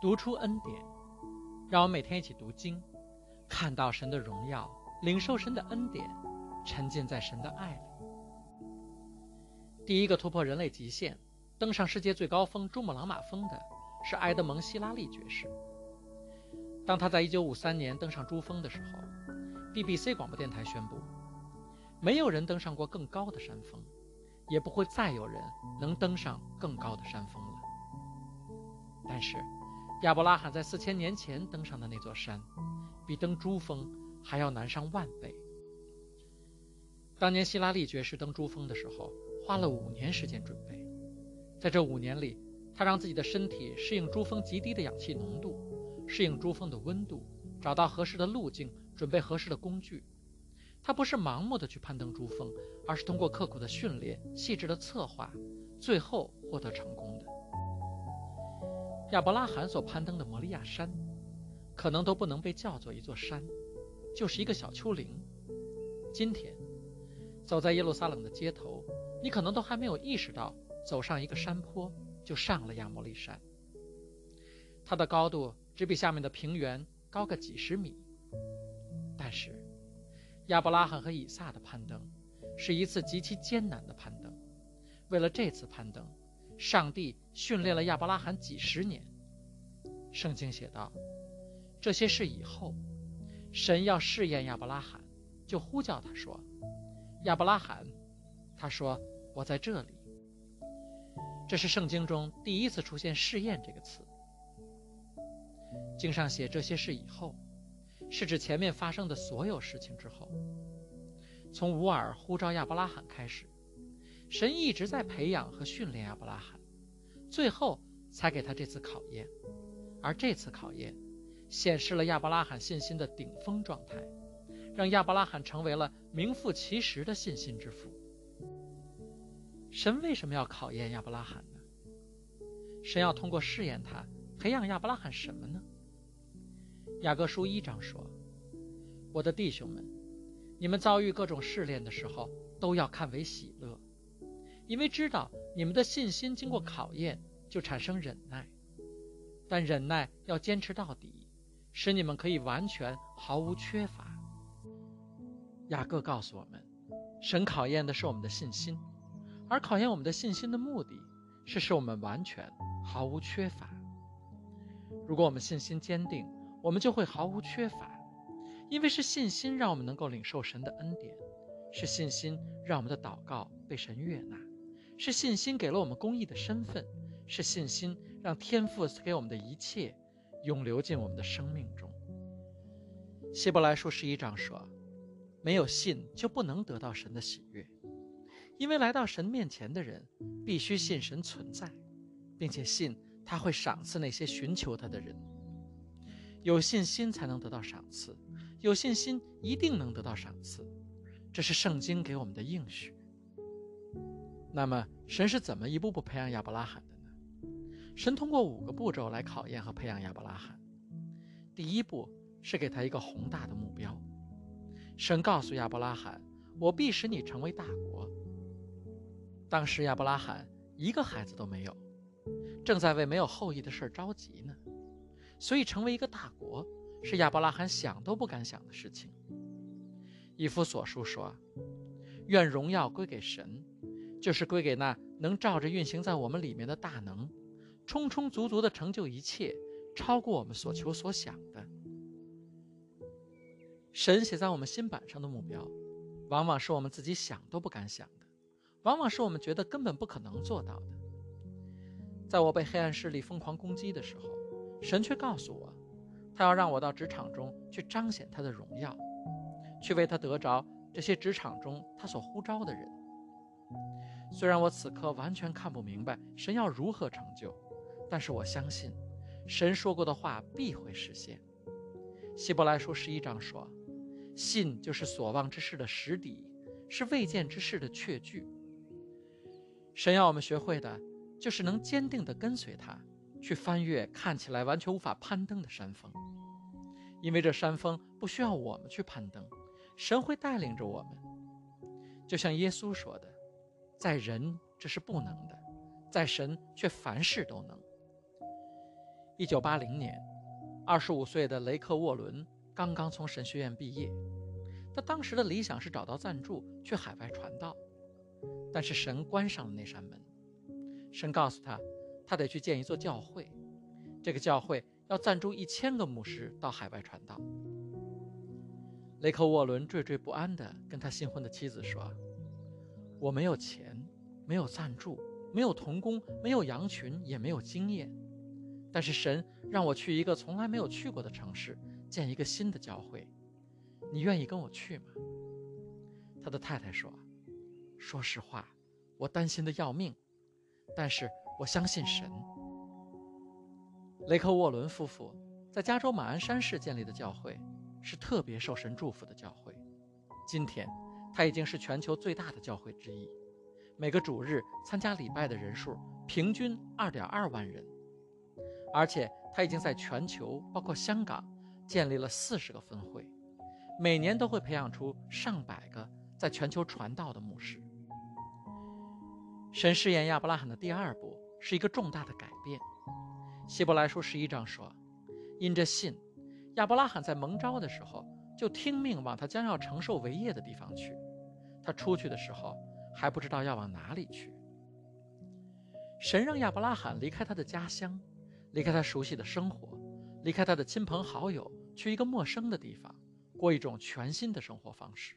读出恩典，让我们每天一起读经，看到神的荣耀，领受神的恩典，沉浸在神的爱里。第一个突破人类极限，登上世界最高峰珠穆朗玛峰的是埃德蒙·希拉利爵士。当他在1953年登上珠峰的时候，BBC 广播电台宣布，没有人登上过更高的山峰，也不会再有人能登上更高的山峰了。但是，亚伯拉罕在四千年前登上的那座山，比登珠峰还要难上万倍。当年希拉里爵士登珠峰的时候，花了五年时间准备。在这五年里，他让自己的身体适应珠峰极低的氧气浓度，适应珠峰的温度，找到合适的路径，准备合适的工具。他不是盲目的去攀登珠峰，而是通过刻苦的训练、细致的策划，最后获得成功。亚伯拉罕所攀登的摩利亚山，可能都不能被叫做一座山，就是一个小丘陵。今天，走在耶路撒冷的街头，你可能都还没有意识到，走上一个山坡就上了亚摩利山。它的高度只比下面的平原高个几十米。但是，亚伯拉罕和以撒的攀登，是一次极其艰难的攀登。为了这次攀登，上帝训练了亚伯拉罕几十年。圣经写道：“这些事以后，神要试验亚伯拉罕，就呼叫他说：‘亚伯拉罕。’他说：‘我在这里。’这是圣经中第一次出现‘试验’这个词。经上写这些事以后，是指前面发生的所有事情之后。从乌尔呼召亚伯拉罕开始。”神一直在培养和训练亚伯拉罕，最后才给他这次考验。而这次考验显示了亚伯拉罕信心的顶峰状态，让亚伯拉罕成为了名副其实的信心之父。神为什么要考验亚伯拉罕呢？神要通过试验他，培养亚伯拉罕什么呢？雅各书一章说：“我的弟兄们，你们遭遇各种试炼的时候，都要看为喜乐。”因为知道你们的信心经过考验，就产生忍耐，但忍耐要坚持到底，使你们可以完全毫无缺乏。雅各告诉我们，神考验的是我们的信心，而考验我们的信心的目的是使我们完全毫无缺乏。如果我们信心坚定，我们就会毫无缺乏，因为是信心让我们能够领受神的恩典，是信心让我们的祷告被神悦纳。是信心给了我们公义的身份，是信心让天赋给我们的一切永流进我们的生命中。希伯来书十一章说：“没有信就不能得到神的喜悦，因为来到神面前的人必须信神存在，并且信他会赏赐那些寻求他的人。有信心才能得到赏赐，有信心一定能得到赏赐，这是圣经给我们的应许。”那么，神是怎么一步步培养亚伯拉罕的呢？神通过五个步骤来考验和培养亚伯拉罕。第一步是给他一个宏大的目标。神告诉亚伯拉罕：“我必使你成为大国。”当时亚伯拉罕一个孩子都没有，正在为没有后裔的事着急呢。所以，成为一个大国是亚伯拉罕想都不敢想的事情。以弗所书说：“愿荣耀归给神。”就是归给那能照着运行在我们里面的大能，充充足足的成就一切，超过我们所求所想的。神写在我们心板上的目标，往往是我们自己想都不敢想的，往往是我们觉得根本不可能做到的。在我被黑暗势力疯狂攻击的时候，神却告诉我，他要让我到职场中去彰显他的荣耀，去为他得着这些职场中他所呼召的人。虽然我此刻完全看不明白神要如何成就，但是我相信，神说过的话必会实现。希伯来书十一章说：“信就是所望之事的实底，是未见之事的确据。”神要我们学会的，就是能坚定地跟随他，去翻越看起来完全无法攀登的山峰，因为这山峰不需要我们去攀登，神会带领着我们，就像耶稣说的。在人这是不能的，在神却凡事都能。一九八零年，二十五岁的雷克沃伦刚刚从神学院毕业。他当时的理想是找到赞助去海外传道，但是神关上了那扇门。神告诉他，他得去建一座教会，这个教会要赞助一千个牧师到海外传道。雷克沃伦惴惴不安地跟他新婚的妻子说：“我没有钱，没有赞助，没有童工，没有羊群，也没有经验。但是神让我去一个从来没有去过的城市，建一个新的教会。”你愿意跟我去吗？他的太太说：“说实话，我担心的要命，但是我相信神。”雷克沃伦夫妇在加州马鞍山市建立的教会是特别受神祝福的教会。今天，它已经是全球最大的教会之一，每个主日参加礼拜的人数平均二点二万人，而且他已经在全球，包括香港，建立了四十个分会。每年都会培养出上百个在全球传道的牧师。神试验亚伯拉罕的第二步是一个重大的改变。希伯来书十一章说：“因着信，亚伯拉罕在蒙召的时候就听命往他将要承受为业的地方去。他出去的时候还不知道要往哪里去。神让亚伯拉罕离开他的家乡，离开他熟悉的生活，离开他的亲朋好友，去一个陌生的地方。”过一种全新的生活方式。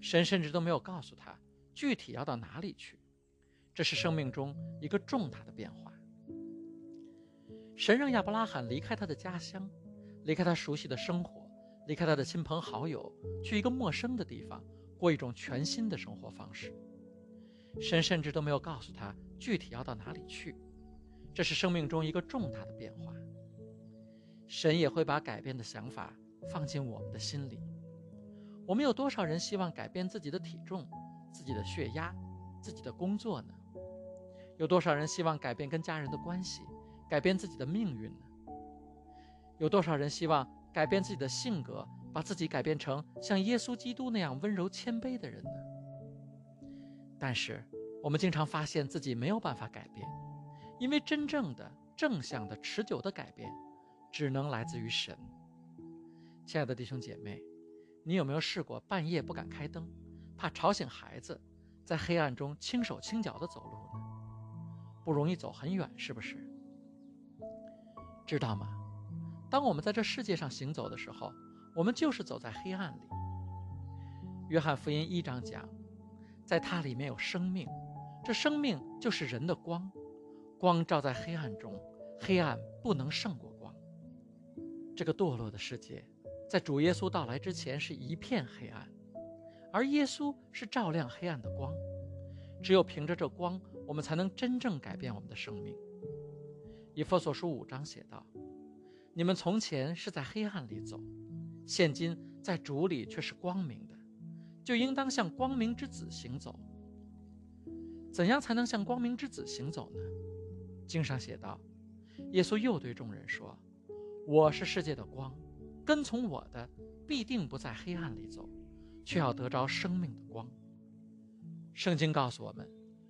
神甚至都没有告诉他具体要到哪里去，这是生命中一个重大的变化。神让亚伯拉罕离开他的家乡，离开他熟悉的生活，离开他的亲朋好友，去一个陌生的地方，过一种全新的生活方式。神甚至都没有告诉他具体要到哪里去，这是生命中一个重大的变化。神也会把改变的想法。放进我们的心里。我们有多少人希望改变自己的体重、自己的血压、自己的工作呢？有多少人希望改变跟家人的关系、改变自己的命运呢？有多少人希望改变自己的性格，把自己改变成像耶稣基督那样温柔谦卑的人呢？但是，我们经常发现自己没有办法改变，因为真正的正向的、持久的改变，只能来自于神。亲爱的弟兄姐妹，你有没有试过半夜不敢开灯，怕吵醒孩子，在黑暗中轻手轻脚地走路呢？不容易走很远，是不是？知道吗？当我们在这世界上行走的时候，我们就是走在黑暗里。约翰福音一章讲，在它里面有生命，这生命就是人的光，光照在黑暗中，黑暗不能胜过光。这个堕落的世界。在主耶稣到来之前是一片黑暗，而耶稣是照亮黑暗的光。只有凭着这光，我们才能真正改变我们的生命。以弗所书五章写道：“你们从前是在黑暗里走，现今在主里却是光明的，就应当向光明之子行走。”怎样才能向光明之子行走呢？经上写道：“耶稣又对众人说：‘我是世界的光。’”跟从我的，必定不在黑暗里走，却要得着生命的光。圣经告诉我们，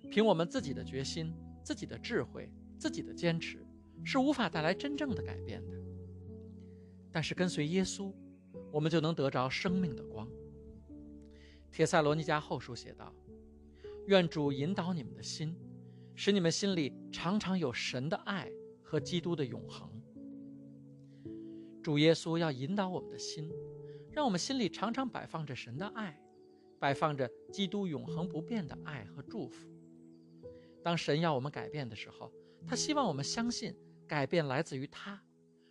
凭我们自己的决心、自己的智慧、自己的坚持，是无法带来真正的改变的。但是跟随耶稣，我们就能得着生命的光。帖塞罗尼迦后书写道：“愿主引导你们的心，使你们心里常常有神的爱和基督的永恒。”主耶稣要引导我们的心，让我们心里常常摆放着神的爱，摆放着基督永恒不变的爱和祝福。当神要我们改变的时候，他希望我们相信改变来自于他，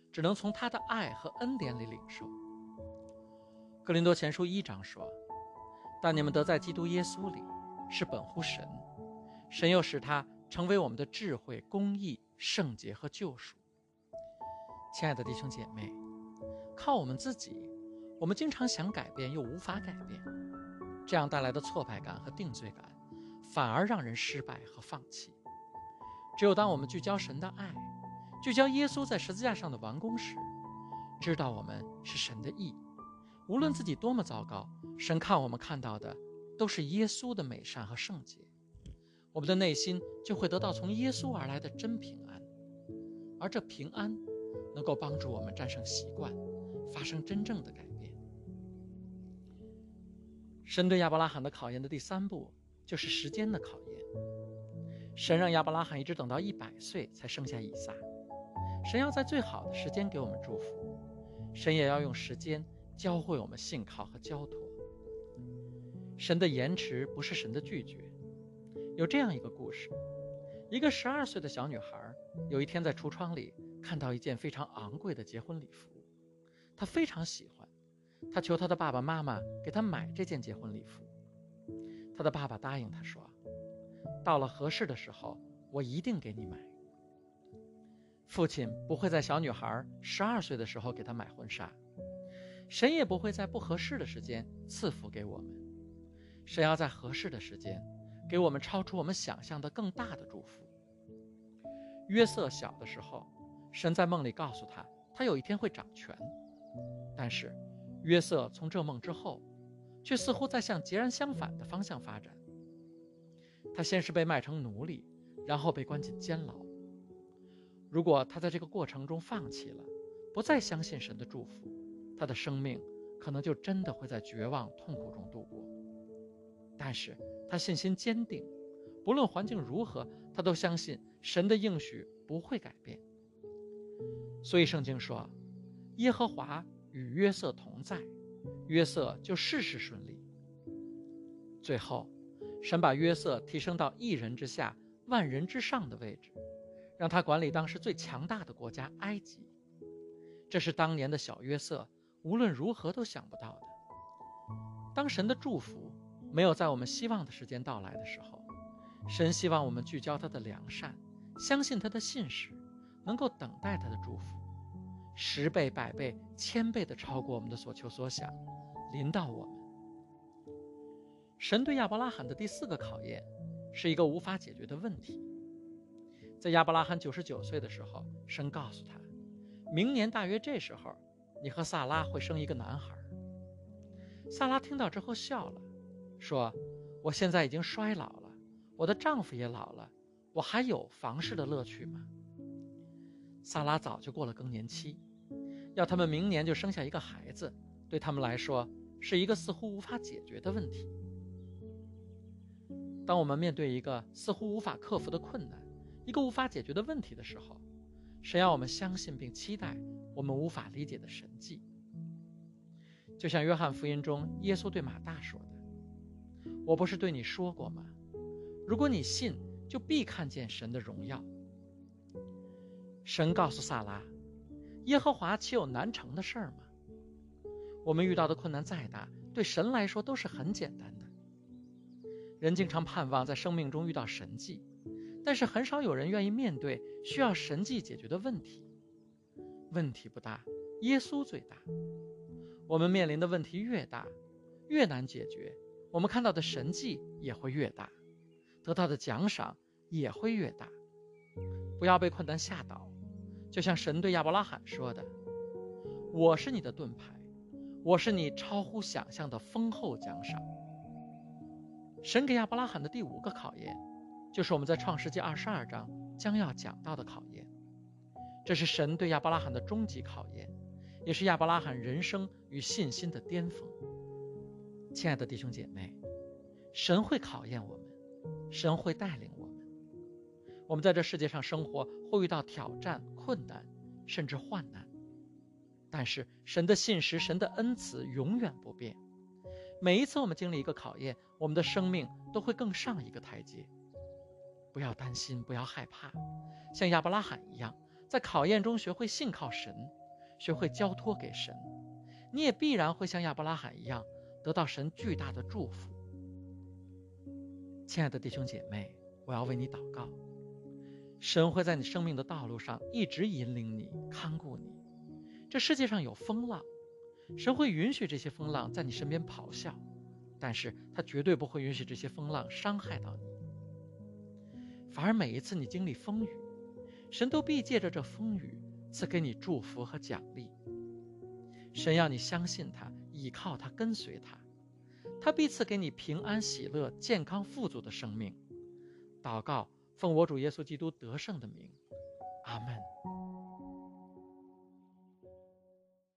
只能从他的爱和恩典里领受。格林多前书一章说：“但你们得在基督耶稣里，是本乎神，神又使他成为我们的智慧、公义、圣洁和救赎。”亲爱的弟兄姐妹。靠我们自己，我们经常想改变又无法改变，这样带来的挫败感和定罪感，反而让人失败和放弃。只有当我们聚焦神的爱，聚焦耶稣在十字架上的完工时，知道我们是神的义，无论自己多么糟糕，神看我们看到的都是耶稣的美善和圣洁，我们的内心就会得到从耶稣而来的真平安。而这平安能够帮助我们战胜习惯，发生真正的改变。神对亚伯拉罕的考验的第三步就是时间的考验。神让亚伯拉罕一直等到一百岁才生下以撒。神要在最好的时间给我们祝福，神也要用时间教会我们信靠和交托。神的延迟不是神的拒绝。有这样一个故事：一个十二岁的小女孩有一天在橱窗里看到一件非常昂贵的结婚礼服，她非常喜欢，她求她的爸爸妈妈给她买这件结婚礼服。她的爸爸答应她说：“到了合适的时候，我一定给你买。”父亲不会在小女孩十二岁的时候给她买婚纱，神也不会在不合适的时间赐福给我们。神要在合适的时间，给我们超出我们想象的更大的祝福。约瑟小的时候，神在梦里告诉他，他有一天会掌权。但是，约瑟从这梦之后，却似乎在向截然相反的方向发展。他先是被卖成奴隶，然后被关进监牢。如果他在这个过程中放弃了，不再相信神的祝福，他的生命可能就真的会在绝望痛苦中度过。但是他信心坚定，不论环境如何，他都相信神的应许不会改变。所以圣经说：“耶和华与约瑟同在，约瑟就事事顺利。”最后，神把约瑟提升到一人之下、万人之上的位置。让他管理当时最强大的国家埃及，这是当年的小约瑟无论如何都想不到的。当神的祝福没有在我们希望的时间到来的时候，神希望我们聚焦他的良善，相信他的信实，能够等待他的祝福，十倍、百倍、千倍的超过我们的所求所想，临到我们。神对亚伯拉罕的第四个考验，是一个无法解决的问题。在亚伯拉罕九十九岁的时候，神告诉他，明年大约这时候，你和萨拉会生一个男孩。萨拉听到之后笑了，说：“我现在已经衰老了，我的丈夫也老了，我还有房事的乐趣吗？”萨拉早就过了更年期，要他们明年就生下一个孩子，对他们来说是一个似乎无法解决的问题。当我们面对一个似乎无法克服的困难，一个无法解决的问题的时候，神要我们相信并期待我们无法理解的神迹。就像约翰福音中耶稣对马大说的：“我不是对你说过吗？如果你信，就必看见神的荣耀。”神告诉萨拉：“耶和华岂有难成的事儿吗？”我们遇到的困难再大，对神来说都是很简单的。人经常盼望在生命中遇到神迹。但是很少有人愿意面对需要神迹解决的问题。问题不大，耶稣最大。我们面临的问题越大，越难解决，我们看到的神迹也会越大，得到的奖赏也会越大。不要被困难吓倒，就像神对亚伯拉罕说的：“我是你的盾牌，我是你超乎想象的丰厚奖赏。”神给亚伯拉罕的第五个考验。就是我们在创世纪二十二章将要讲到的考验，这是神对亚伯拉罕的终极考验，也是亚伯拉罕人生与信心的巅峰。亲爱的弟兄姐妹，神会考验我们，神会带领我们。我们在这世界上生活会遇到挑战、困难，甚至患难，但是神的信实、神的恩慈永远不变。每一次我们经历一个考验，我们的生命都会更上一个台阶。不要担心，不要害怕，像亚伯拉罕一样，在考验中学会信靠神，学会交托给神，你也必然会像亚伯拉罕一样，得到神巨大的祝福。亲爱的弟兄姐妹，我要为你祷告，神会在你生命的道路上一直引领你、看顾你。这世界上有风浪，神会允许这些风浪在你身边咆哮，但是他绝对不会允许这些风浪伤害到你。反而每一次你经历风雨，神都必借着这风雨赐给你祝福和奖励。神要你相信他，倚靠他，跟随他，他必赐给你平安、喜乐、健康、富足的生命。祷告，奉我主耶稣基督得胜的名，阿门。